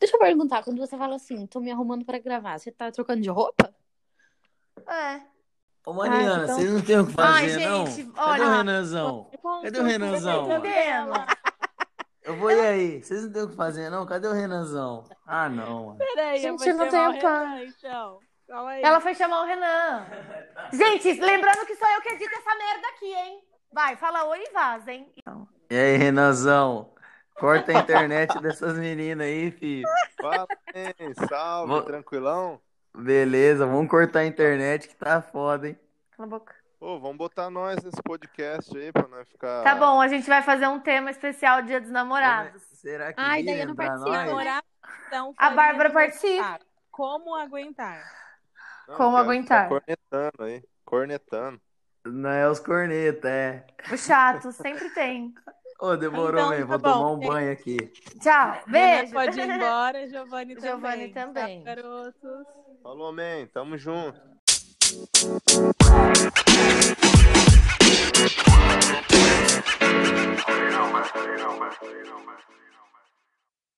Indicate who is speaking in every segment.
Speaker 1: Deixa eu perguntar, quando você fala assim, tô me arrumando pra gravar, você tá trocando de roupa?
Speaker 2: É.
Speaker 3: Ô, Mariana,
Speaker 1: então-
Speaker 3: vocês não tem o que
Speaker 2: Ai,
Speaker 3: fazer, não?
Speaker 2: gente,
Speaker 3: Cadê
Speaker 2: olha-
Speaker 3: o Renanzão? Cadê o Renanzão? Eu vou ir aí. Vocês não tem o que fazer, não? Cadê o Renanzão? Ah, não, mano.
Speaker 4: Peraí, eu
Speaker 2: Gente,
Speaker 4: vou
Speaker 2: eu não tenho
Speaker 4: o
Speaker 2: pano.
Speaker 4: Então.
Speaker 2: Ela foi chamar o Renan. Gente, lembrando que sou eu que edito essa merda aqui, hein? Vai, fala oi e vaza, hein?
Speaker 3: E aí, Renanzão? Corta a internet dessas meninas aí, filho.
Speaker 5: Fala, hein? Salve,
Speaker 3: Vou-
Speaker 5: tranquilão?
Speaker 3: Beleza, vamos cortar a internet que tá foda, hein?
Speaker 2: Cala a boca.
Speaker 5: Ô, vamos botar nós nesse podcast aí pra nós ficar.
Speaker 2: Tá bom, a gente vai fazer um tema especial Dia dos Namorados.
Speaker 3: Será que
Speaker 1: Ai, daí eu não participo?
Speaker 4: Namorar, então,
Speaker 2: A Bárbara participa.
Speaker 4: Como aguentar?
Speaker 5: Não,
Speaker 2: Como
Speaker 5: quero
Speaker 2: aguentar?
Speaker 5: ficar Cornetando aí. Cornetando.
Speaker 3: Não é os corneta, é.
Speaker 2: Os chatos, sempre tem.
Speaker 3: Ô, demorou,
Speaker 4: Então,
Speaker 3: mesmo.
Speaker 4: tá
Speaker 3: Vou
Speaker 4: bom.
Speaker 3: tomar um banho aqui.
Speaker 2: Tchau,
Speaker 4: Renan
Speaker 2: beijo.
Speaker 4: pode ir embora, Giovanni também.
Speaker 2: Giovanni também.
Speaker 4: Tá, garotos?
Speaker 5: Falou, man. Tamo junto.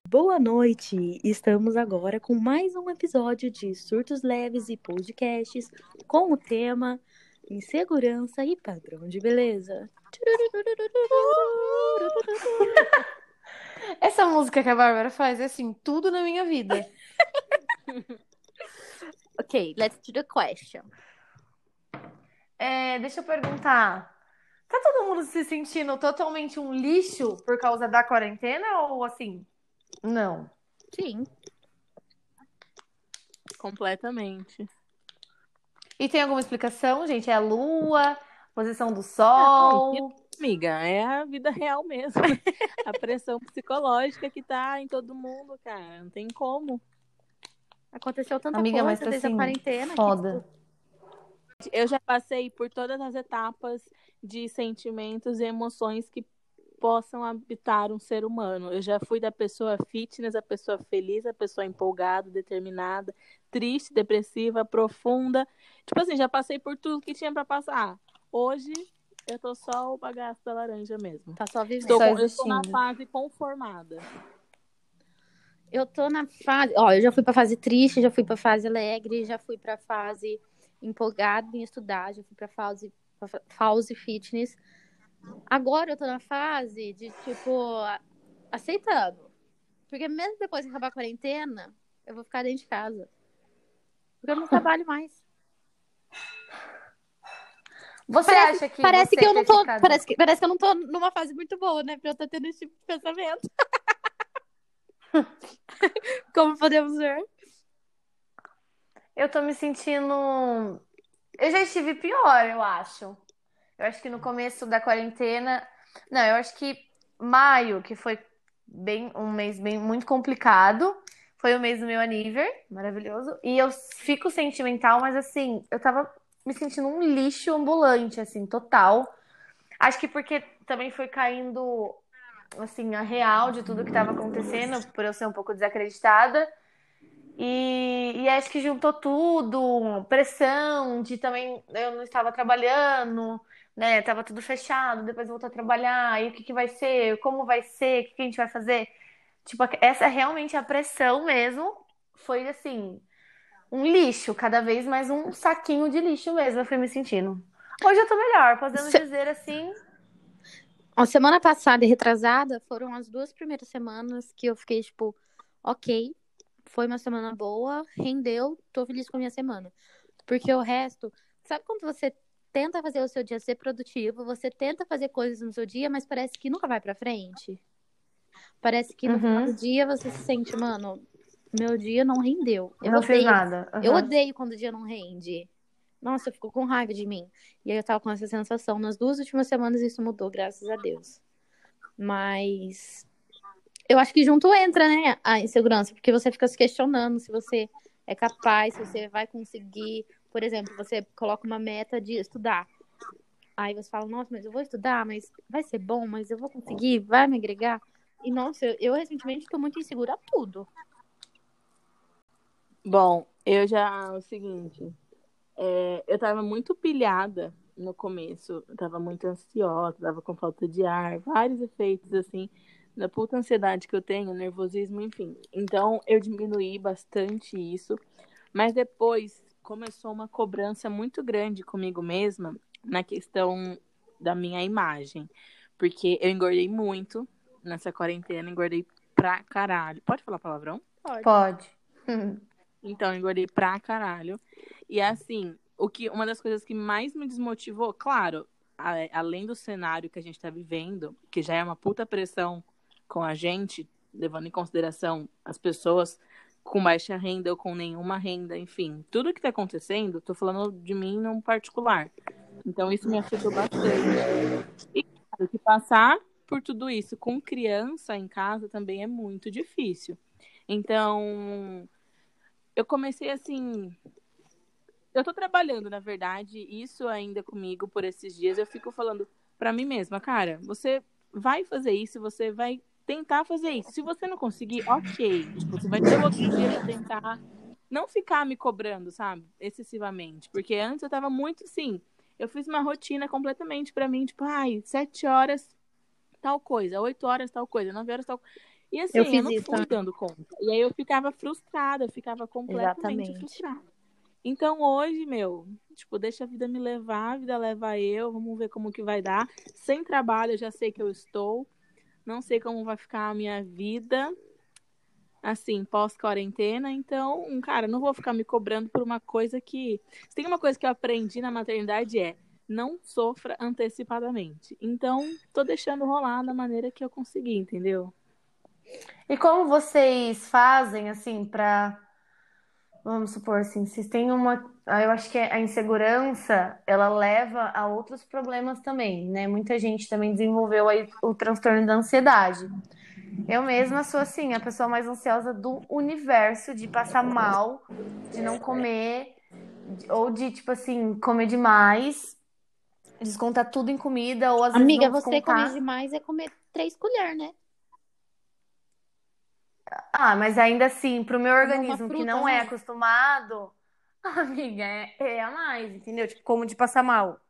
Speaker 1: Boa noite! Estamos agora com mais um episódio de Surtos Leves e Podcasts com o tema Insegurança e Padrão de Beleza.
Speaker 2: Essa música que a Bárbara faz é assim, tudo na minha vida.
Speaker 1: Ok, let's do the question.
Speaker 2: É, deixa eu perguntar. Tá todo mundo se sentindo totalmente um lixo por causa da quarentena ou assim? Não.
Speaker 1: Sim.
Speaker 4: Completamente.
Speaker 2: E tem alguma explicação, gente? É a lua, posição do sol.
Speaker 4: Amiga, é a vida real mesmo. a pressão psicológica que tá em todo mundo, cara. Não tem como.
Speaker 1: Aconteceu tanta
Speaker 2: Amiga, mas
Speaker 1: coisa
Speaker 2: tá
Speaker 1: desde
Speaker 2: assim,
Speaker 1: a quarentena. que,
Speaker 2: foda.
Speaker 1: tipo,
Speaker 4: Eu já passei por todas as etapas de sentimentos e emoções que possam habitar um ser humano. Eu já fui da pessoa fitness, a pessoa feliz, a pessoa empolgada, determinada, triste, depressiva, profunda. Tipo assim, já passei por tudo que tinha pra passar. Hoje eu tô só o bagaço da laranja mesmo.
Speaker 1: tá só vivendo.
Speaker 4: Estou,
Speaker 2: Só
Speaker 4: eu estou na fase conformada.
Speaker 1: Eu tô na fase. Ó, eu já fui pra fase triste, já fui pra fase alegre, já fui pra fase empolgada em estudar, já fui pra fase, pra fa- fase fitness. Agora eu tô na fase de, tipo, aceitando. Porque mesmo depois que acabar a quarentena, eu vou ficar dentro de casa. Porque eu não trabalho mais.
Speaker 2: Você
Speaker 1: Parece,
Speaker 2: acha que
Speaker 1: parece que eu não tô. Parece que, parece que eu não tô numa fase muito boa, né? Pra eu estar tendo esse tipo de pensamento. Como podemos ver.
Speaker 2: Eu tô me sentindo. Eu já estive pior, eu acho. Eu acho que no começo da quarentena. Não, eu acho que maio, que foi bem um mês bem muito complicado. Foi o mês do meu aniversário, maravilhoso. E eu fico sentimental, mas assim, eu tava me sentindo um lixo ambulante, assim, total. Acho que porque também foi caindo, assim, a real de tudo que tava acontecendo, por eu ser um pouco desacreditada. E, e acho que juntou tudo, pressão de também eu não estava trabalhando, né? Tava tudo fechado, depois voltou a trabalhar, e o que que vai ser? Como vai ser? O que que a gente vai fazer? Tipo, essa realmente a pressão mesmo. Foi assim, um lixo, cada vez mais um saquinho de lixo mesmo, eu fui me sentindo. Hoje eu tô melhor, podemos
Speaker 1: Se-
Speaker 2: dizer assim.
Speaker 1: Ó, semana passada e retrasada foram as duas primeiras semanas que eu fiquei, tipo, ok, foi uma semana boa, rendeu, tô feliz com a minha semana. Porque o resto, sabe quando você tenta fazer o seu dia ser produtivo, você tenta fazer coisas no seu dia, mas parece que nunca vai pra frente? Parece que no
Speaker 2: Uhum.
Speaker 1: final do dia você se sente, mano, meu dia não rendeu. Eu
Speaker 2: não
Speaker 1: odeio
Speaker 2: nada.
Speaker 1: eu
Speaker 2: Uhum.
Speaker 1: odeio quando o dia não rende. Nossa, eu fico com raiva de mim. E aí eu tava com essa sensação nas duas últimas semanas isso mudou, graças a Deus. Mas eu acho que junto entra, né, a insegurança, porque você fica se questionando se você é capaz, se você vai conseguir. Por exemplo, você coloca uma meta de estudar. Aí você fala, nossa, mas eu vou estudar, mas vai ser bom, mas eu vou conseguir, vai me agregar. E nossa, eu, eu recentemente tô muito insegura a tudo.
Speaker 4: Bom, eu já. O seguinte. é, eu tava muito pilhada no começo. Eu tava muito ansiosa, tava com falta de ar, vários efeitos assim da puta ansiedade que eu tenho, nervosismo, enfim. Então, eu diminuí bastante isso. Mas depois começou uma cobrança muito grande comigo mesma na questão da minha imagem. Porque eu engordei muito nessa quarentena, engordei pra caralho. Pode falar palavrão?
Speaker 1: Pode.
Speaker 2: Pode.
Speaker 4: Então, engordei pra caralho. E assim, o que, uma das coisas que mais me desmotivou, claro, a- além do cenário que a gente tá vivendo, que já é uma puta pressão com a gente, levando em consideração as pessoas com baixa renda ou com nenhuma renda, enfim, tudo que tá acontecendo, tô falando de mim no particular. Então, isso me afetou bastante. E claro, que passar por tudo isso com criança em casa também é muito difícil. Então, eu comecei assim. Eu tô trabalhando, na verdade, isso ainda comigo por esses dias. Eu fico falando pra mim mesma, cara, você vai fazer isso, você vai tentar fazer isso. Se você não conseguir, ok. Tipo, você vai ter outro dia pra tentar. Não ficar me cobrando, sabe? Excessivamente. Porque antes eu tava muito assim. Eu fiz uma rotina completamente pra mim, tipo, ai, sete horas tal coisa, oito horas tal coisa, nove horas tal E assim,
Speaker 1: Eu
Speaker 4: eu, não
Speaker 1: isso
Speaker 4: fui
Speaker 1: também.
Speaker 4: dando conta. E aí eu ficava frustrada, eu ficava completamente
Speaker 1: Exatamente.
Speaker 4: frustrada. Então hoje, meu, tipo, deixa a vida me levar, a vida leva eu, vamos ver como que vai dar. Sem trabalho, eu já sei que eu estou. Não sei como vai ficar a minha vida, assim, pós-quarentena. Então, cara, não vou ficar me cobrando por uma coisa que. Se tem uma coisa que eu aprendi na maternidade é não sofra antecipadamente. Então, tô deixando rolar da maneira que eu consegui, entendeu?
Speaker 2: E como vocês fazem, assim, pra. Vamos supor assim, vocês têm uma. Ah, Eu acho que a insegurança, ela leva a outros problemas também, né? Muita gente também desenvolveu aí o transtorno da ansiedade. Eu mesma sou assim, a pessoa mais ansiosa do universo, de passar mal, de não comer, ou de, tipo assim, comer demais, descontar tudo em comida, ou às vezes
Speaker 1: Amiga,
Speaker 2: não
Speaker 1: você
Speaker 2: descontar.
Speaker 1: comer demais é comer três colheres, né?
Speaker 2: Ah, mas ainda assim, pro meu organismo que
Speaker 1: fruta,
Speaker 2: não é
Speaker 1: né?
Speaker 2: acostumado, amiga, é, é a mais, entendeu? Tipo, como de passar mal.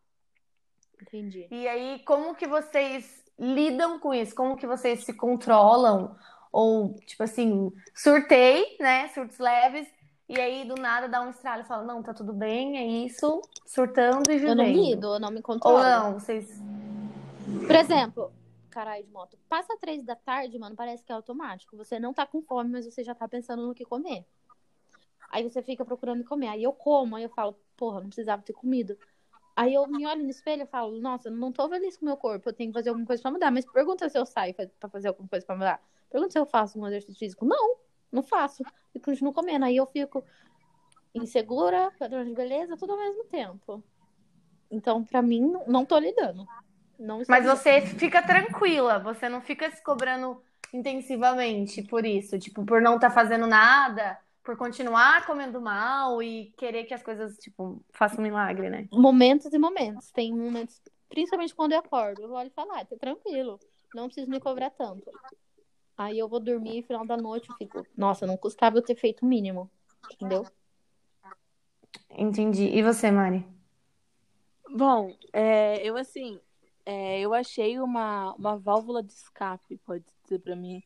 Speaker 1: Entendi.
Speaker 2: E aí, como que vocês lidam com isso? Como que vocês se controlam? Ou, tipo assim, surtei, né? Surtos leves, e aí do nada dá um estralo e fala, não, tá tudo bem, é isso, surtando e
Speaker 1: Eu não
Speaker 2: vivendo.
Speaker 1: lido, eu não me controlo.
Speaker 2: Ou não, vocês.
Speaker 1: Por exemplo, caralho de moto. Passa três da tarde, mano, parece que é automático. Você não tá com fome, mas você já tá pensando no que comer. Aí você fica procurando comer. Aí eu como, aí eu falo, porra, não precisava ter comido. Aí eu me olho no espelho e falo, nossa, eu não tô feliz com o meu corpo, eu tenho que fazer alguma coisa pra mudar. Mas pergunta se eu saio pra fazer alguma coisa pra mudar. Pergunta se eu faço um exercício físico. Não, não faço. E continuo comendo. Aí eu fico insegura, padrão de beleza, tudo ao mesmo tempo. Então, pra mim, não- tô lidando. Não
Speaker 2: Mas
Speaker 1: lidando.
Speaker 2: você fica tranquila, você não fica se cobrando intensivamente por isso, tipo, por não estar fazendo nada, por continuar comendo mal e querer que as coisas, tipo, façam um milagre, né?
Speaker 1: momentos e momentos. Tem momentos, principalmente quando eu acordo, eu olho e falo, ah, tá tranquilo, não preciso me cobrar tanto. Aí eu vou dormir e final da noite eu fico, nossa, não custava eu ter feito o mínimo, entendeu?
Speaker 2: Entendi. E você, Mari?
Speaker 4: Bom, é, eu assim, é, eu achei uma, uma válvula de escape, pode dizer pra mim,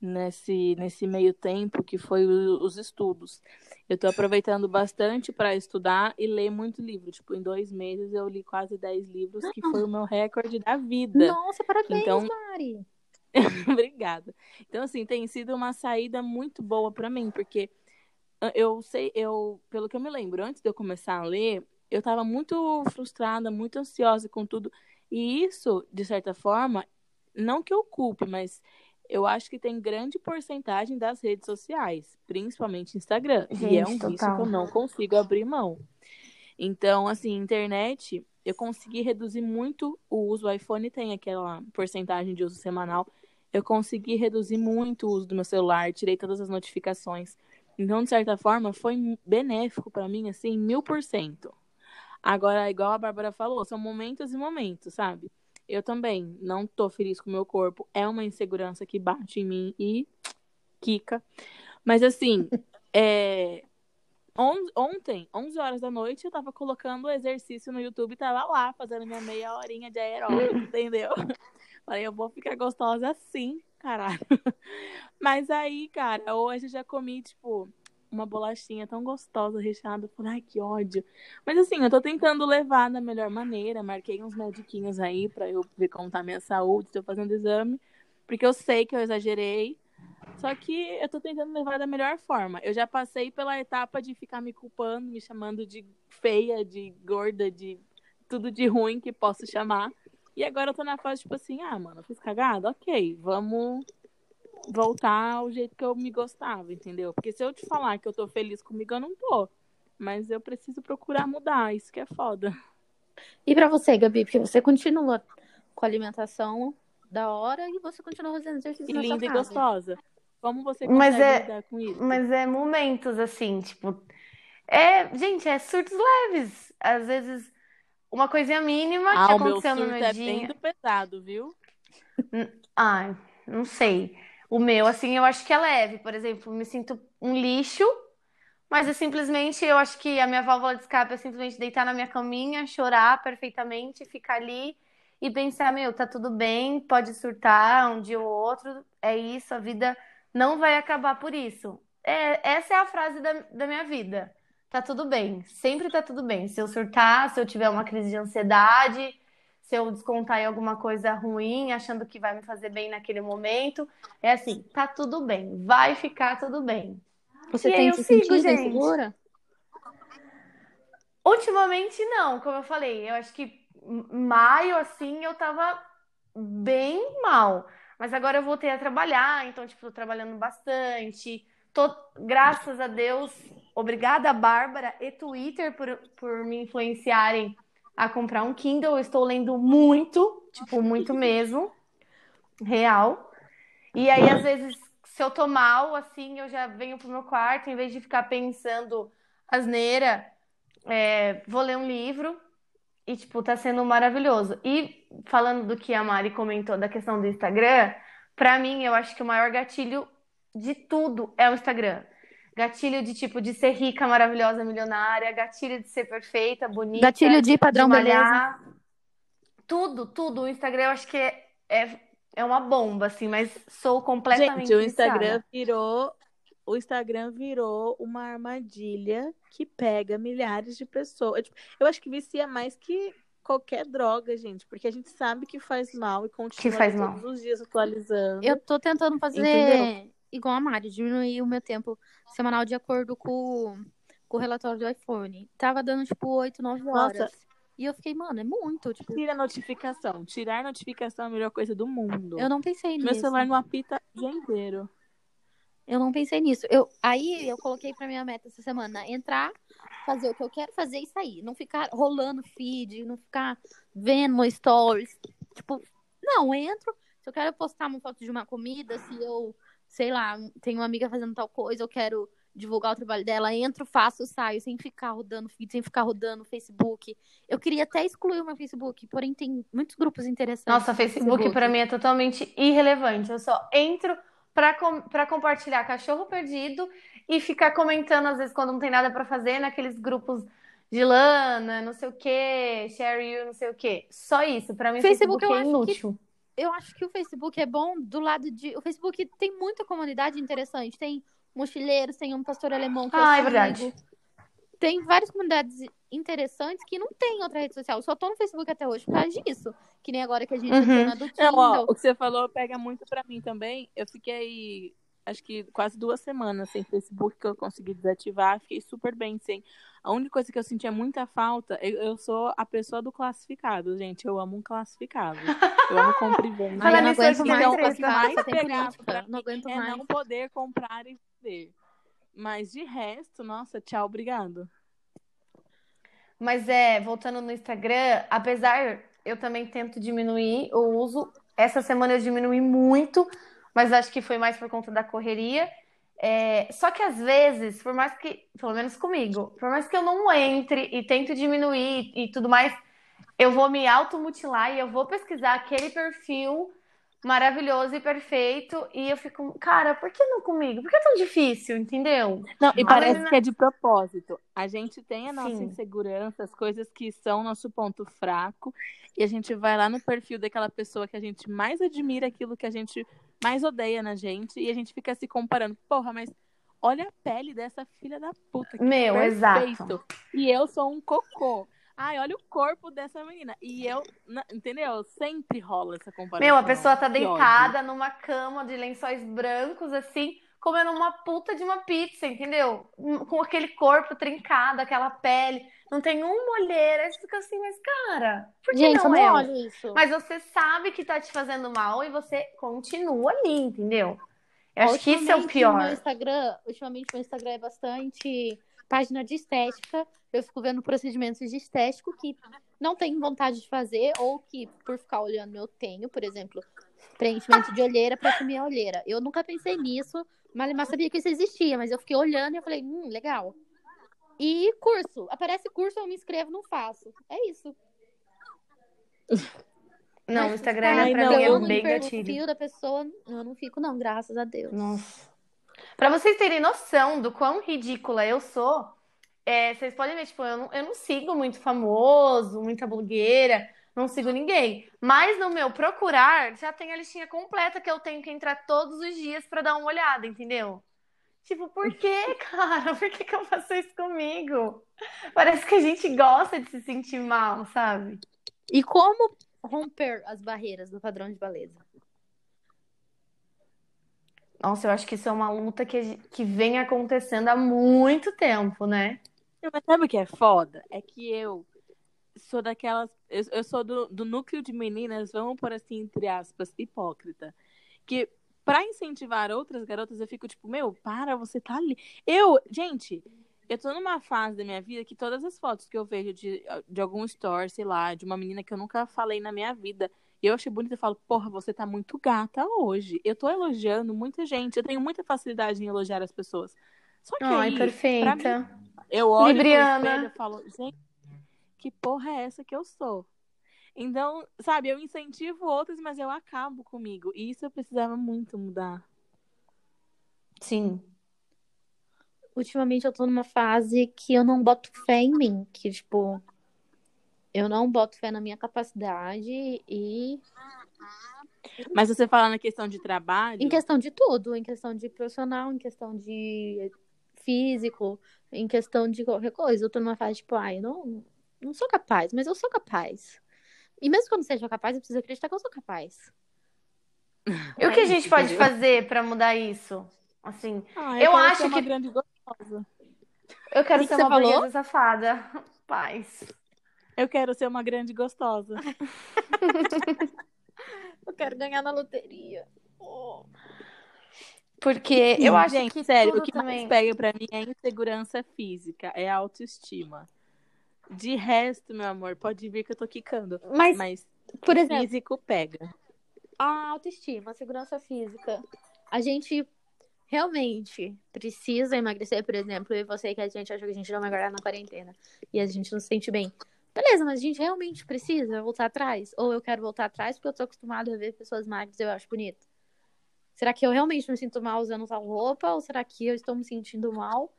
Speaker 4: nesse, nesse meio tempo que foi o- os estudos. Eu tô aproveitando bastante para estudar e ler muito livro. Tipo, em dois meses eu li quase 10 livros, que foi o meu recorde da vida.
Speaker 1: Nossa, parabéns,
Speaker 4: Então-
Speaker 1: Mari.
Speaker 4: Obrigada. Então, assim, tem sido uma saída muito boa pra mim, porque eu sei, eu, pelo que eu me lembro, antes de eu começar a ler, eu tava muito frustrada, muito ansiosa com tudo. E isso, de certa forma, não que eu culpe, mas eu acho que tem grande porcentagem das redes sociais, principalmente Instagram. e é um
Speaker 2: Gente,
Speaker 4: vício que eu não consigo abrir mão. Então, assim, internet, eu consegui reduzir muito o uso. O iPhone tem aquela porcentagem de uso semanal. Eu consegui reduzir muito o uso do meu celular, tirei todas as notificações. Então, de certa forma, foi benéfico pra mim, assim, mil por cento. Agora, igual a Bárbara falou, são momentos e momentos, sabe? Eu também não tô feliz com o meu corpo. É uma insegurança que bate em mim e quica. Mas assim, é... on- ontem, 11 horas da noite, eu tava colocando o exercício no YouTube e tava lá, fazendo minha meia horinha de aeróbico, entendeu? Falei, eu vou ficar gostosa assim, caralho. Mas aí, cara, hoje eu já comi, tipo, uma bolachinha tão gostosa, recheada. Falei, ai, que ódio. Mas assim, eu tô tentando levar da melhor maneira. Marquei uns mediquinhos aí pra eu ver como tá a minha saúde, tô fazendo exame. Porque eu sei que eu exagerei. Só que eu tô tentando levar da melhor forma. Eu já passei pela etapa de ficar me culpando, me chamando de feia, de gorda, de tudo de ruim que posso chamar. E agora eu tô na fase, tipo assim, ah, mano, eu fiz cagada? Ok, vamos voltar ao jeito que eu me gostava, entendeu? Porque se eu te falar que eu tô feliz comigo, eu não tô. Mas eu preciso procurar mudar, isso que é foda.
Speaker 1: E pra você, Gabi, porque você continua com a alimentação da hora e você continua fazendo exercício
Speaker 4: E
Speaker 1: na sua
Speaker 4: linda e
Speaker 1: casa.
Speaker 4: gostosa. Como você
Speaker 2: Mas
Speaker 4: consegue
Speaker 2: é-
Speaker 4: lidar com isso?
Speaker 2: Mas é momentos assim, tipo. É, gente, é surtos leves. Às vezes, uma coisinha mínima que
Speaker 4: Ah, o meu
Speaker 2: aconteceu no
Speaker 4: surto
Speaker 2: meu
Speaker 4: é
Speaker 2: dia.
Speaker 4: bem do pesado, viu?
Speaker 2: Ai, não sei. O meu, assim, eu acho que é leve. Por exemplo, me sinto um lixo, mas é simplesmente, eu acho que a minha válvula de escape é simplesmente deitar na minha caminha, chorar perfeitamente, ficar ali e pensar, meu, tá tudo bem, pode surtar um dia ou outro, é isso, a vida não vai acabar por isso. É, essa é a frase da, da minha vida. Tá tudo bem, sempre tá tudo bem. Se eu surtar, se eu tiver uma crise de ansiedade, se eu descontar em alguma coisa ruim, achando que vai me fazer bem naquele momento, é assim, tá tudo bem, vai ficar tudo bem.
Speaker 1: Você
Speaker 2: E
Speaker 1: tem se
Speaker 2: sigo,
Speaker 1: sentido
Speaker 2: gente.
Speaker 1: insegura?
Speaker 2: Ultimamente não, como eu falei, eu acho que maio assim eu tava bem mal, mas agora eu voltei a trabalhar, então tipo, tô trabalhando bastante. Tô, graças a Deus, obrigada Bárbara e Twitter por, por me influenciarem a comprar um Kindle. Eu estou lendo muito, tipo, muito mesmo, real. E aí, às vezes, se eu tô mal, assim, eu já venho pro meu quarto, em vez de ficar pensando asneira, é, vou ler um livro e, tipo, tá sendo maravilhoso. E falando do que a Mari comentou da questão do Instagram, pra mim, eu acho que o maior gatilho de tudo é o Instagram. Gatilho de, tipo, de ser rica, maravilhosa, milionária, gatilho de ser perfeita, bonita,
Speaker 1: Gatilho de padrão
Speaker 2: de
Speaker 1: beleza.
Speaker 2: malhar. Tudo, tudo. O Instagram eu acho que é, é, é uma bomba, assim, mas sou completamente
Speaker 4: Gente, o Instagram
Speaker 2: viciada.
Speaker 4: virou. O Instagram virou uma armadilha que pega milhares de pessoas. Tipo, Eu acho que vicia mais que qualquer droga, gente, porque a gente sabe que faz mal e continua
Speaker 2: faz
Speaker 4: ali
Speaker 2: mal.
Speaker 4: todos os dias atualizando.
Speaker 1: Eu tô tentando fazer
Speaker 4: Entendeu?
Speaker 1: Igual a Mari, diminuir o meu tempo semanal de acordo com, com o relatório do iPhone. Tava dando, tipo, 8, 9
Speaker 4: Nossa.
Speaker 1: horas. E eu fiquei, mano, é muito. Tipo,
Speaker 4: Tira a notificação. Tirar notificação é a melhor coisa do mundo.
Speaker 1: eu não pensei
Speaker 4: Meu
Speaker 1: nisso.
Speaker 4: celular não apita o dia inteiro.
Speaker 1: Eu não pensei nisso. Eu, aí eu coloquei pra minha meta essa semana entrar, fazer o que eu quero fazer e sair. Não ficar rolando feed, não ficar vendo no stories. Tipo, não, entro. Se eu quero postar uma foto de uma comida, se eu, sei lá, tenho uma amiga fazendo tal coisa, eu quero divulgar o trabalho dela, entro, faço, saio, sem ficar rodando feed, sem ficar rodando Facebook. Eu queria até excluir o meu Facebook, porém tem muitos grupos interessantes.
Speaker 2: Nossa,
Speaker 1: no
Speaker 2: Facebook pra mim é totalmente irrelevante. Eu só entro pra, com, pra compartilhar cachorro perdido e ficar comentando, às vezes, quando não tem nada pra fazer, naqueles grupos de Lana, não sei o quê, Share You, não sei o quê. Só isso. Pra mim,
Speaker 1: Facebook,
Speaker 2: Facebook, é inútil.
Speaker 1: Eu acho que o Facebook é bom do lado de. O Facebook tem muita comunidade interessante. Tem mochileiros, tem um pastor alemão que eu
Speaker 2: Ah, é
Speaker 1: sou
Speaker 2: verdade.
Speaker 1: amigo. Tem várias comunidades interessantes que não tem em outra rede social. Eu só tô no Facebook até hoje por causa disso. Que nem agora que a gente
Speaker 2: Uhum.
Speaker 1: entrou na do
Speaker 4: Não, ó, o que você falou pega muito pra mim também. Eu fiquei, acho que quase duas semanas sem Facebook que eu consegui desativar. Fiquei super bem sem. A única coisa que eu sentia muita falta, eu, eu sou a pessoa do classificado, gente. Eu amo um classificado. Eu amo compra e venda.
Speaker 1: Ai, eu não aguento mais
Speaker 4: Então,
Speaker 2: treta.
Speaker 4: mais
Speaker 1: Não aguento
Speaker 4: é
Speaker 1: mais.
Speaker 4: não poder comprar e vender. Mas de resto, nossa, tchau, obrigado.
Speaker 2: Mas é, voltando no Instagram, apesar, eu também tento diminuir o uso. Essa semana eu diminui muito, mas acho que foi mais por conta da correria. É, só que às vezes, por mais que, pelo menos comigo, por mais que eu não entre e tento diminuir e tudo mais, eu vou me automutilar e eu vou pesquisar aquele perfil maravilhoso e perfeito. E eu fico, cara, por que não comigo? Por que é tão difícil, entendeu?
Speaker 4: Não, e
Speaker 2: A
Speaker 4: parece
Speaker 2: menina-
Speaker 4: que é de propósito. A gente tem a nossa
Speaker 2: Sim.
Speaker 4: insegurança, as coisas que são nosso ponto fraco, e a gente vai lá no perfil daquela pessoa que a gente mais admira, aquilo que a gente mais odeia na gente, e a gente fica se comparando. Porra, mas olha a pele dessa filha da puta. Que
Speaker 2: Meu,
Speaker 4: perfeito.
Speaker 2: exato.
Speaker 4: E eu sou um cocô. Ai, olha o corpo dessa menina. E eu, entendeu? Sempre rola essa comparação.
Speaker 2: Meu, a pessoa tá deitada numa cama de lençóis brancos, assim, comendo uma puta de uma pizza, entendeu? Hum, Com aquele corpo trincado, aquela pele. Não tem uma olheira. Aí você fica assim, mas cara, por que
Speaker 1: Gente, eu
Speaker 2: não eu?
Speaker 1: olho isso.
Speaker 2: Mas você sabe que tá te fazendo mal e você continua ali, entendeu? Eu acho que isso é o pior.
Speaker 1: meu Instagram, ultimamente meu Instagram é bastante página de estética. Eu fico vendo procedimentos de estético que não tenho vontade de fazer ou que por ficar olhando eu tenho, por exemplo, preenchimento de olheira para sumir a olheira. Eu nunca pensei nisso, mas mas sabia que isso existia, mas eu fiquei olhando e eu falei, hum, legal. E curso, aparece curso, eu me inscrevo, não faço. É isso.
Speaker 2: Não, o Instagram
Speaker 4: Ai,
Speaker 2: pra
Speaker 4: não,
Speaker 2: mim é
Speaker 4: eu
Speaker 1: no
Speaker 2: bem
Speaker 1: perfil
Speaker 2: gatilho.
Speaker 1: da pessoa, eu não fico não, graças a Deus.
Speaker 2: Nossa. Pra vocês terem noção do quão ridícula eu sou, é, vocês podem ver, tipo, eu não, eu não sigo muito famoso, muita blogueira, não sigo ninguém. Mas no meu procurar, já tem a listinha completa que eu tenho que entrar todos os dias pra dar uma olhada, entendeu? Tipo, por que, cara? Por que que eu faço isso comigo? Parece que a gente gosta de se sentir mal, sabe?
Speaker 1: E como romper as barreiras do padrão de beleza?
Speaker 2: Nossa, eu acho que isso é uma luta que, que vem acontecendo há muito tempo, né?
Speaker 4: Mas sabe o que é foda? É que eu sou daquelas. Eu, eu sou do, do núcleo de meninas, vamos por assim, entre aspas, hipócrita. Que pra incentivar outras garotas, eu fico tipo, meu, para, você tá ali. Eu, gente, eu tô numa fase da minha vida que todas as fotos que eu vejo de, de algum story, sei lá, de uma menina que eu nunca falei na minha vida. E eu achei bonita, eu falo, porra, você tá muito gata hoje. Eu tô elogiando muita gente, eu tenho muita facilidade em elogiar as pessoas. Só que
Speaker 2: Ai,
Speaker 4: aí,
Speaker 2: perfeita.
Speaker 4: eu olho
Speaker 2: Libriana.
Speaker 4: no espelho e falo, gente, que porra é essa que eu sou? Então, sabe, eu incentivo outras, mas eu acabo comigo. E isso eu precisava muito mudar.
Speaker 2: Sim.
Speaker 1: Ultimamente eu tô numa fase que eu não boto fé em mim, que tipo, eu não boto fé na minha capacidade e
Speaker 4: Mas você fala na questão de trabalho,
Speaker 1: em questão de tudo, em questão de profissional, em questão de físico, em questão de qualquer coisa. Eu tô numa fase tipo, ai, eu não, não sou capaz, mas eu sou capaz. E mesmo quando seja capaz, eu preciso acreditar que eu sou capaz.
Speaker 2: E o que a gente pode fazer pra mudar isso? Assim,
Speaker 4: Ah,
Speaker 2: eu
Speaker 4: quero
Speaker 2: acho que- eu quero
Speaker 1: que
Speaker 2: ser uma
Speaker 1: falou?
Speaker 2: safada. Paz.
Speaker 4: Eu quero ser uma grande gostosa.
Speaker 1: Eu quero ganhar na loteria.
Speaker 2: Porque eu acho
Speaker 4: Gente,
Speaker 2: que
Speaker 4: sério, o que
Speaker 2: também.
Speaker 4: mais pega pra mim é insegurança física, é autoestima. De resto, meu amor, pode vir que eu tô quicando.
Speaker 1: Mas,
Speaker 4: Mas
Speaker 1: por exemplo,
Speaker 4: físico pega.
Speaker 1: a autoestima, a segurança física. A gente realmente precisa emagrecer, por exemplo, e você que a gente acha que a gente não vai engordar na quarentena e a gente não se sente bem. Beleza, mas a gente realmente precisa voltar atrás? Ou eu quero voltar atrás porque eu tô acostumada a ver pessoas magras e eu acho bonito? Será que eu realmente me sinto mal usando tal roupa? Ou será que eu estou me sentindo mal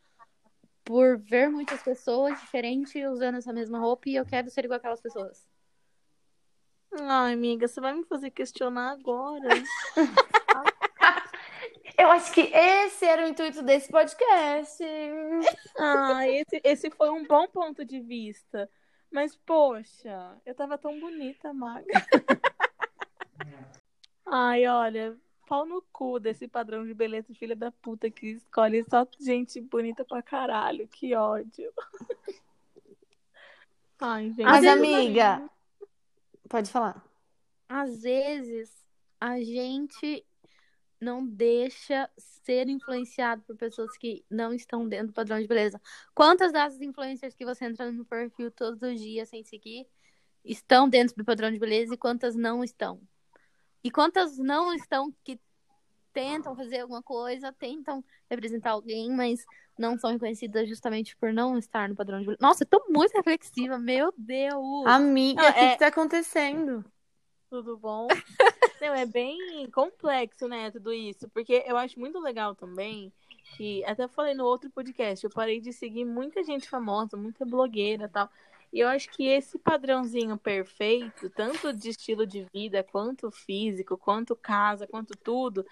Speaker 1: por ver muitas pessoas diferentes usando essa mesma roupa e eu quero ser igual aquelas pessoas?
Speaker 4: Ai, amiga, você vai me fazer questionar agora.
Speaker 2: Eu acho que esse era o intuito desse podcast.
Speaker 4: ah, esse, esse foi um bom ponto de vista. Mas, poxa, eu tava tão bonita, magra. Ai, olha, pau no cu desse padrão de beleza filha da puta que escolhe só gente bonita pra caralho. Que ódio. Ai, gente.
Speaker 2: Mas,
Speaker 1: vezes-
Speaker 2: amiga, pode falar.
Speaker 1: às vezes a gente não deixa ser influenciado por pessoas que não estão dentro do padrão de beleza. Quantas dessas influencers que você entra no perfil todos os dias sem seguir estão dentro do padrão de beleza e quantas não estão? E quantas não estão que tentam fazer alguma coisa, tentam representar alguém, mas não são reconhecidas justamente por não estar no padrão de beleza. Nossa, eu tô muito reflexiva, meu Deus!
Speaker 2: Amiga, o que
Speaker 4: é-
Speaker 2: que tá acontecendo?
Speaker 4: Tudo bom? Não, é bem complexo, né, tudo isso. Porque eu acho muito legal também que, até falei no outro podcast, eu parei de seguir muita gente famosa, muita blogueira e tal. E eu acho que esse padrãozinho perfeito, tanto de estilo de vida, quanto físico, quanto casa, quanto tudo,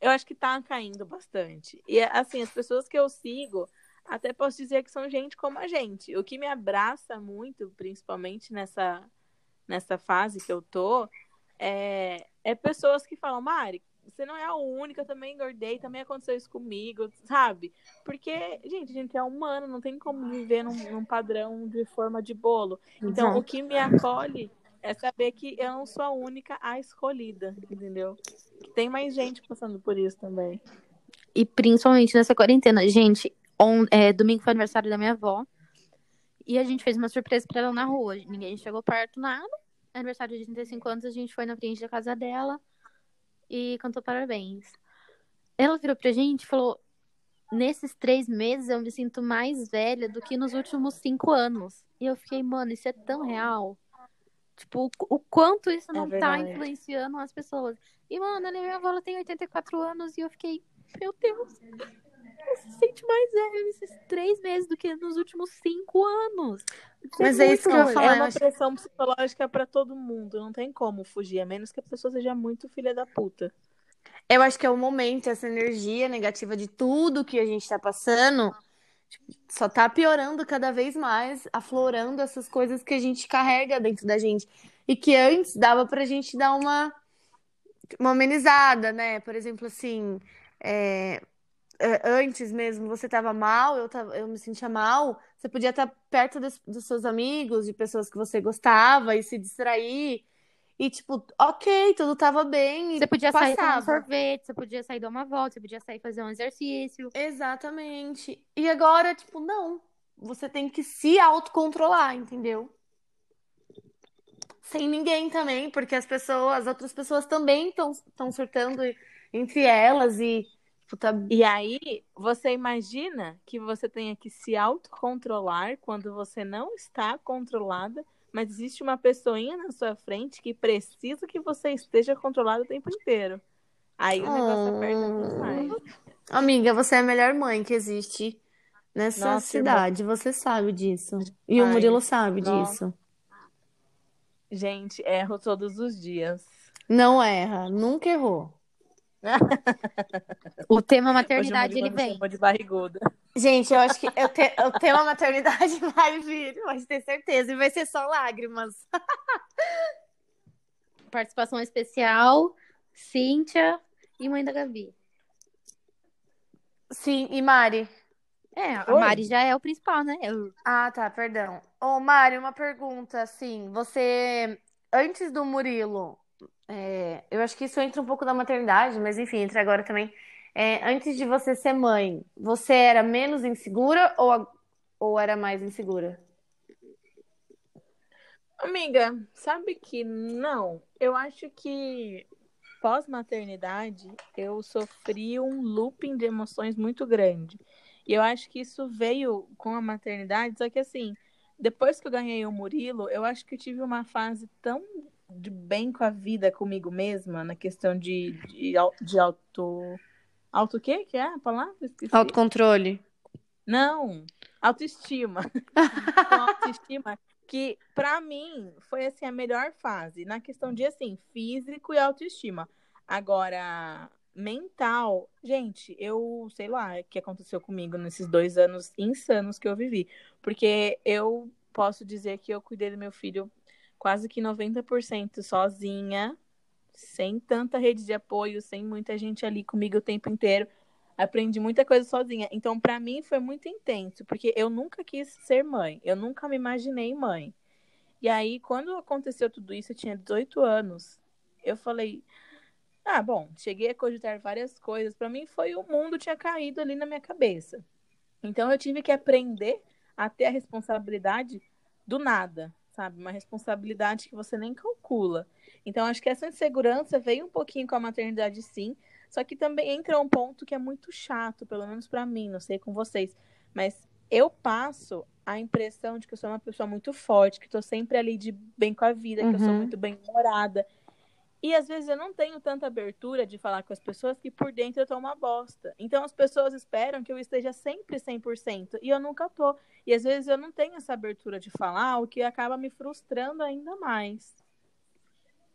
Speaker 4: eu acho que tá caindo bastante. E assim, as pessoas que eu sigo, até posso dizer que são gente como a gente. O que me abraça muito, principalmente nessa, nessa fase que eu tô, é, é pessoas que falam, Mari, você não é a única, também engordei, também aconteceu isso comigo, sabe? Porque, gente, a gente é humano, não tem como viver num, num padrão de forma de bolo. Então,
Speaker 2: Exato.
Speaker 4: o que me acolhe é saber que eu não sou a única a escolhida, entendeu? Que tem mais gente passando por isso também.
Speaker 1: E principalmente nessa quarentena. Gente, on, é, domingo foi aniversário da minha avó. E a gente fez uma surpresa pra ela na rua. Ninguém chegou perto, nada. Aniversário de 35 anos, a gente foi na frente da casa dela e cantou parabéns. Ela virou pra gente e falou: Nesses três meses eu me sinto mais velha do que nos últimos cinco anos. E eu fiquei, mano, isso é tão real. Tipo, o, quanto isso
Speaker 4: É
Speaker 1: não tá
Speaker 4: verdade.
Speaker 1: influenciando as pessoas. E, mano, a minha avó ela tem 84 anos e eu fiquei, meu Deus, se sente mais velha nesses três meses do que nos últimos cinco anos.
Speaker 2: Mas é isso que eu ia falar,
Speaker 4: É uma
Speaker 2: acho-
Speaker 4: pressão psicológica pra todo mundo, não tem como fugir, a menos que a pessoa seja muito filha da puta.
Speaker 2: Eu acho que é o momento, essa energia negativa de tudo que a gente tá passando, tipo, só tá piorando cada vez mais, aflorando essas coisas que a gente carrega dentro da gente. E que antes dava pra gente dar uma, uma amenizada, né? Por exemplo, assim, é, antes mesmo você tava mal, eu, tava, eu me sentia mal, você podia estar perto dos, dos seus amigos, de pessoas que você gostava e se distrair. E, tipo, ok, tudo tava bem
Speaker 1: Você podia sair tomar um
Speaker 2: passava.
Speaker 1: sorvete, você podia sair dar uma volta, você podia sair fazer um exercício.
Speaker 2: Exatamente. E agora, tipo, não. Você tem que se autocontrolar, entendeu? Sem ninguém também, porque as pessoas, as outras pessoas também estão surtando entre elas e tipo, tá...
Speaker 4: E aí, você imagina que você tenha que se autocontrolar quando você não está controlada, mas existe uma pessoinha na sua frente que precisa que você esteja controlado o tempo inteiro. Aí o negócio aperta muito mais.
Speaker 2: Amiga, você é a melhor mãe que existe nessa
Speaker 4: Nossa,
Speaker 2: cidade. Você sabe disso. E o
Speaker 4: Ai,
Speaker 2: Murilo sabe
Speaker 4: nossa.
Speaker 2: disso.
Speaker 4: Gente, erro todos os dias.
Speaker 2: Não erra, nunca errou.
Speaker 1: O tema
Speaker 4: o
Speaker 1: maternidade, ele vem.
Speaker 4: de barriguda.
Speaker 2: Gente, eu acho que eu, te, tenho uma maternidade vai vir, pode ter certeza. E vai ser só lágrimas.
Speaker 1: Participação especial, Cíntia e mãe da Gabi.
Speaker 2: Sim, e Mari?
Speaker 1: É, a
Speaker 4: Oi.
Speaker 1: Mari já é o principal, né? Eu-
Speaker 2: Ah, tá, perdão. Ô, Mari, uma pergunta, assim, você, antes do Murilo, é, eu acho que isso entra um pouco da maternidade, mas enfim, entra agora também. É, antes de você ser mãe, você era menos insegura ou, ou era mais insegura?
Speaker 4: Amiga, sabe que não? Eu acho que pós-maternidade eu sofri um looping de emoções muito grande. E eu acho que isso veio com a maternidade, só que assim, depois que eu ganhei o Murilo, eu acho que eu tive uma fase tão de bem com a vida comigo mesma, na questão de, de, de auto. Auto o quê que é a palavra? Esqueci.
Speaker 2: Autocontrole.
Speaker 4: Não, autoestima. Com autoestima que pra mim foi assim a melhor fase na questão de assim, físico e autoestima. Agora, mental, gente, eu sei lá o que aconteceu comigo nesses dois anos insanos que eu vivi, porque eu posso dizer que eu cuidei do meu filho quase que 90% sozinha, sem tanta rede de apoio, sem muita gente ali comigo o tempo inteiro. Aprendi muita coisa sozinha. Então, pra mim, foi muito intenso, porque eu nunca quis ser mãe. Eu nunca me imaginei mãe. E aí, quando aconteceu tudo isso, eu tinha 18 anos. Eu falei: Ah, bom, cheguei a cogitar várias coisas. Pra mim, foi o mundo tinha caído ali na minha cabeça. Então, eu tive que aprender a ter a responsabilidade do nada, sabe? Uma responsabilidade que você nem calcula. Então, acho que essa insegurança veio um pouquinho com a maternidade, sim. Só que também entra um ponto que é muito chato, pelo menos pra mim, não sei com vocês, mas eu passo a impressão de que eu sou uma pessoa muito forte, que tô sempre ali de bem com a vida, que eu sou
Speaker 2: Uhum.
Speaker 4: muito bem humorada. E às vezes eu não tenho tanta abertura de falar com as pessoas que por dentro eu tô uma bosta. Então as pessoas esperam que eu esteja sempre 100% e eu nunca tô. E às vezes eu não tenho essa abertura de falar, o que acaba me frustrando ainda mais.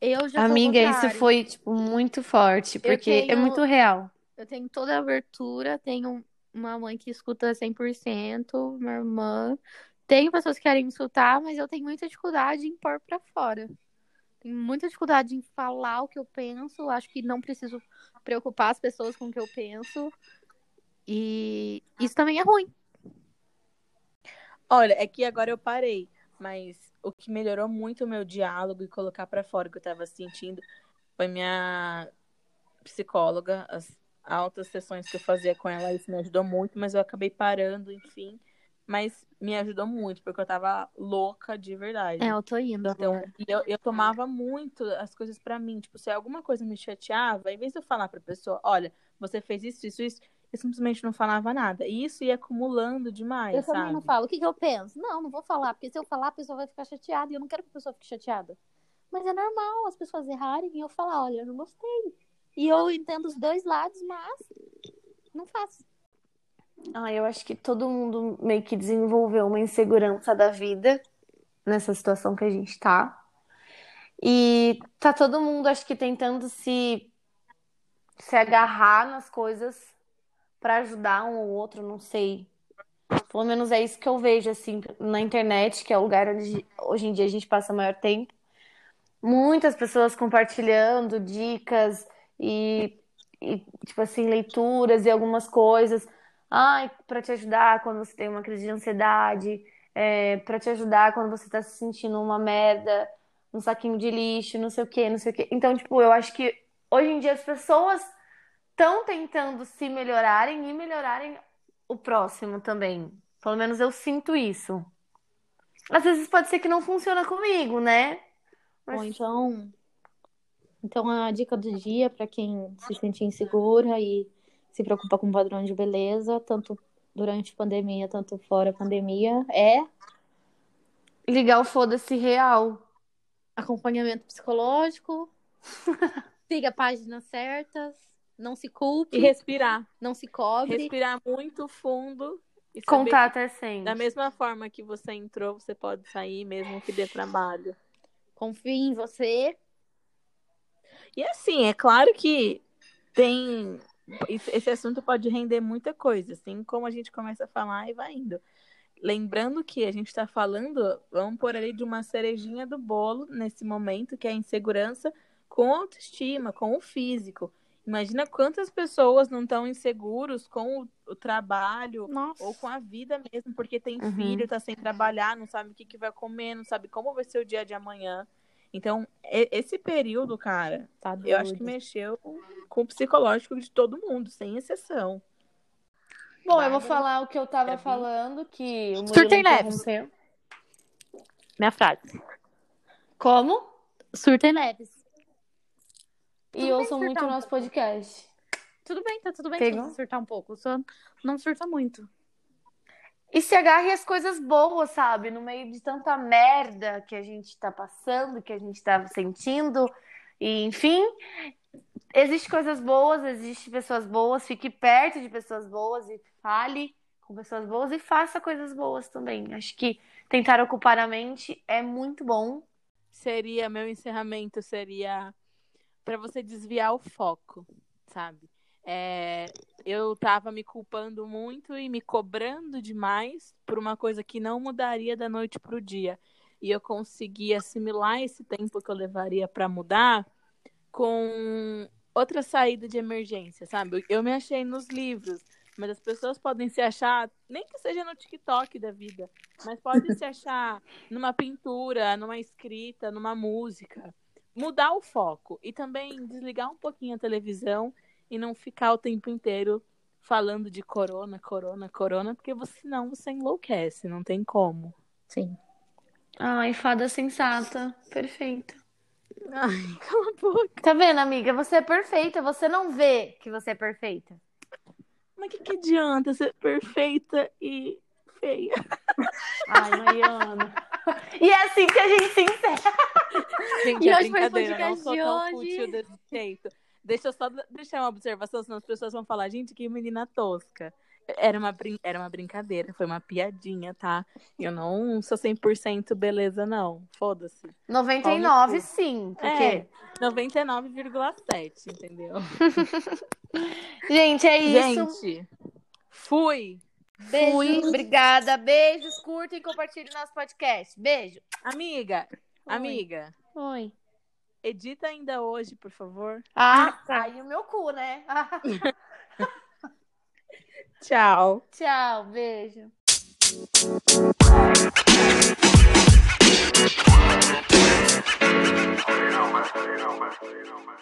Speaker 1: Eu já
Speaker 2: Amiga, isso foi, tipo, muito forte, porque é
Speaker 1: tenho-
Speaker 2: muito real.
Speaker 1: Eu tenho toda a abertura, tenho uma mãe que escuta 100%, uma irmã. Tenho pessoas que querem me escutar, mas eu tenho muita dificuldade em pôr pra fora. Muita dificuldade em falar o que eu penso. Acho que não preciso preocupar as pessoas com o que eu penso. E isso também é ruim.
Speaker 4: Olha, é que agora eu parei, mas o que melhorou muito o meu diálogo e colocar pra fora o que eu tava sentindo foi minha psicóloga, as altas sessões que eu fazia com ela, isso me ajudou muito, mas eu acabei parando, enfim. Mas me ajudou muito, porque eu tava louca de verdade.
Speaker 1: É, eu tô indo
Speaker 4: Então,
Speaker 1: agora.
Speaker 4: eu, eu tomava muito as coisas pra mim. Tipo, se alguma coisa me chateava, em vez de eu falar pra pessoa, olha, você fez isso, isso, isso, eu simplesmente não falava nada. E isso ia acumulando demais,
Speaker 1: Eu também
Speaker 4: sabe?
Speaker 1: não falo. O que que eu penso? Não, não vou falar, porque se eu falar, a pessoa vai ficar chateada. E eu não quero que a pessoa fique chateada. Mas é normal as pessoas errarem e eu falar, olha, eu não gostei. E eu entendo os dois lados, mas não faço.
Speaker 2: Ah, eu acho que todo mundo meio que desenvolveu uma insegurança da vida nessa situação que a gente tá. E tá todo mundo, acho que, tentando se, se agarrar nas coisas pra ajudar um ou outro, não sei. Pelo menos é isso que eu vejo, assim, na internet, que é o lugar onde hoje em dia a gente passa maior tempo. Muitas pessoas compartilhando dicas e, e tipo assim, leituras e algumas coisas. Ai, para te ajudar quando você tem uma crise de ansiedade, é, para te ajudar quando você tá se sentindo uma merda, um saquinho de lixo, não sei o quê, não sei o quê. Então, tipo, eu acho que hoje em dia as pessoas estão tentando se melhorarem e melhorarem o próximo também. Pelo menos eu sinto isso. Às vezes pode ser que não funciona comigo, né? Mas-
Speaker 1: Ou então, então a dica do dia para quem se sente insegura e se preocupa com o padrão de beleza, tanto durante a pandemia, tanto fora a pandemia, é
Speaker 2: Ligar o foda-se real.
Speaker 1: acompanhamento psicológico, siga páginas certas, não se
Speaker 4: E
Speaker 1: culpe,
Speaker 4: respirar.
Speaker 1: não se cobre.
Speaker 4: Respirar muito fundo e que
Speaker 2: até 100.
Speaker 4: da mesma forma que você entrou, você pode sair mesmo que dê trabalho.
Speaker 1: Confie em você.
Speaker 4: E assim, é claro que tem. Esse- assunto pode render muita coisa, assim como a gente começa a falar e vai indo. Lembrando que a gente está falando, vamos pôr ali de uma cerejinha do bolo nesse momento, que é a insegurança com a autoestima, com o físico. Imagina quantas pessoas não estão inseguros com o, o trabalho
Speaker 1: Nossa.
Speaker 4: ou com a vida mesmo, porque tem
Speaker 2: Uhum.
Speaker 4: filho, tá sem trabalhar, não sabe o que, que vai comer, não sabe como vai ser o dia de amanhã. Então, esse período, cara,
Speaker 1: Tá
Speaker 4: eu acho que mexeu com o psicológico de todo mundo, sem exceção.
Speaker 2: Bom, eu vou falar o que eu tava
Speaker 4: Gabi?
Speaker 2: falando, que o Murilo
Speaker 1: Surtem leves. Minha frase.
Speaker 2: Como?
Speaker 1: Surtem leves.
Speaker 2: E
Speaker 1: bem
Speaker 2: ouçam muito o
Speaker 1: um
Speaker 2: nosso
Speaker 1: pouco.
Speaker 2: podcast.
Speaker 1: Tudo bem, tá tudo bem
Speaker 2: Pegou?
Speaker 1: se você surtar um pouco. Só não surta muito.
Speaker 2: E se agarre às coisas boas, sabe? No meio de tanta merda que a gente tá passando, que a gente tá sentindo. E, enfim, existe coisas boas, existe pessoas boas. Fique perto de pessoas boas e fale com pessoas boas e faça coisas boas também. Acho que tentar ocupar a mente é muito bom.
Speaker 4: Seria, meu encerramento seria para você desviar o foco, sabe? É, eu tava me culpando muito e me cobrando demais por uma coisa que não mudaria da noite pro dia. E eu consegui assimilar esse tempo que eu levaria para mudar com outra saída de emergência, sabe? Eu me achei nos livros, mas as pessoas podem se achar, nem que seja no TikTok da vida, mas podem se achar numa pintura, numa escrita, numa música. Mudar o foco e também desligar um pouquinho a televisão e não ficar o tempo inteiro falando de corona, corona, corona, porque você, senão você enlouquece, não tem como.
Speaker 1: Sim.
Speaker 2: Ai, fada sensata. Perfeita.
Speaker 4: Ai, cala a boca.
Speaker 2: Tá vendo, amiga? Você é perfeita. Você não vê que você é perfeita.
Speaker 4: Mas o que, que adianta ser perfeita e feia?
Speaker 2: Ai, Mariana. E é assim que a gente se encerra.
Speaker 4: Gente,
Speaker 1: E
Speaker 4: é
Speaker 1: hoje foi o
Speaker 4: brincadeira, eu não
Speaker 1: podcast
Speaker 4: sou
Speaker 1: de
Speaker 4: tão
Speaker 1: hoje.
Speaker 4: fútil desse jeito. Deixa eu só deixar uma observação, senão as pessoas vão falar, gente, que menina tosca. Era uma, brin... Era uma brincadeira, foi uma piadinha, tá? Eu não sou 100% beleza, não. Foda-se.
Speaker 2: 99, sim. Porque...
Speaker 4: É, 99,7, entendeu?
Speaker 2: Gente, é isso.
Speaker 4: Gente, fui.
Speaker 1: Beijo.
Speaker 2: Fui. Obrigada. Beijos. Curtem e compartilhem nosso podcast. Beijo.
Speaker 4: Amiga, amiga,
Speaker 2: Oi
Speaker 4: edita ainda hoje, por favor.
Speaker 2: Ah, ah tá. saiu meu cu, né?
Speaker 4: Tchau.
Speaker 2: Tchau, beijo. You know, man. You know, man. You know, man.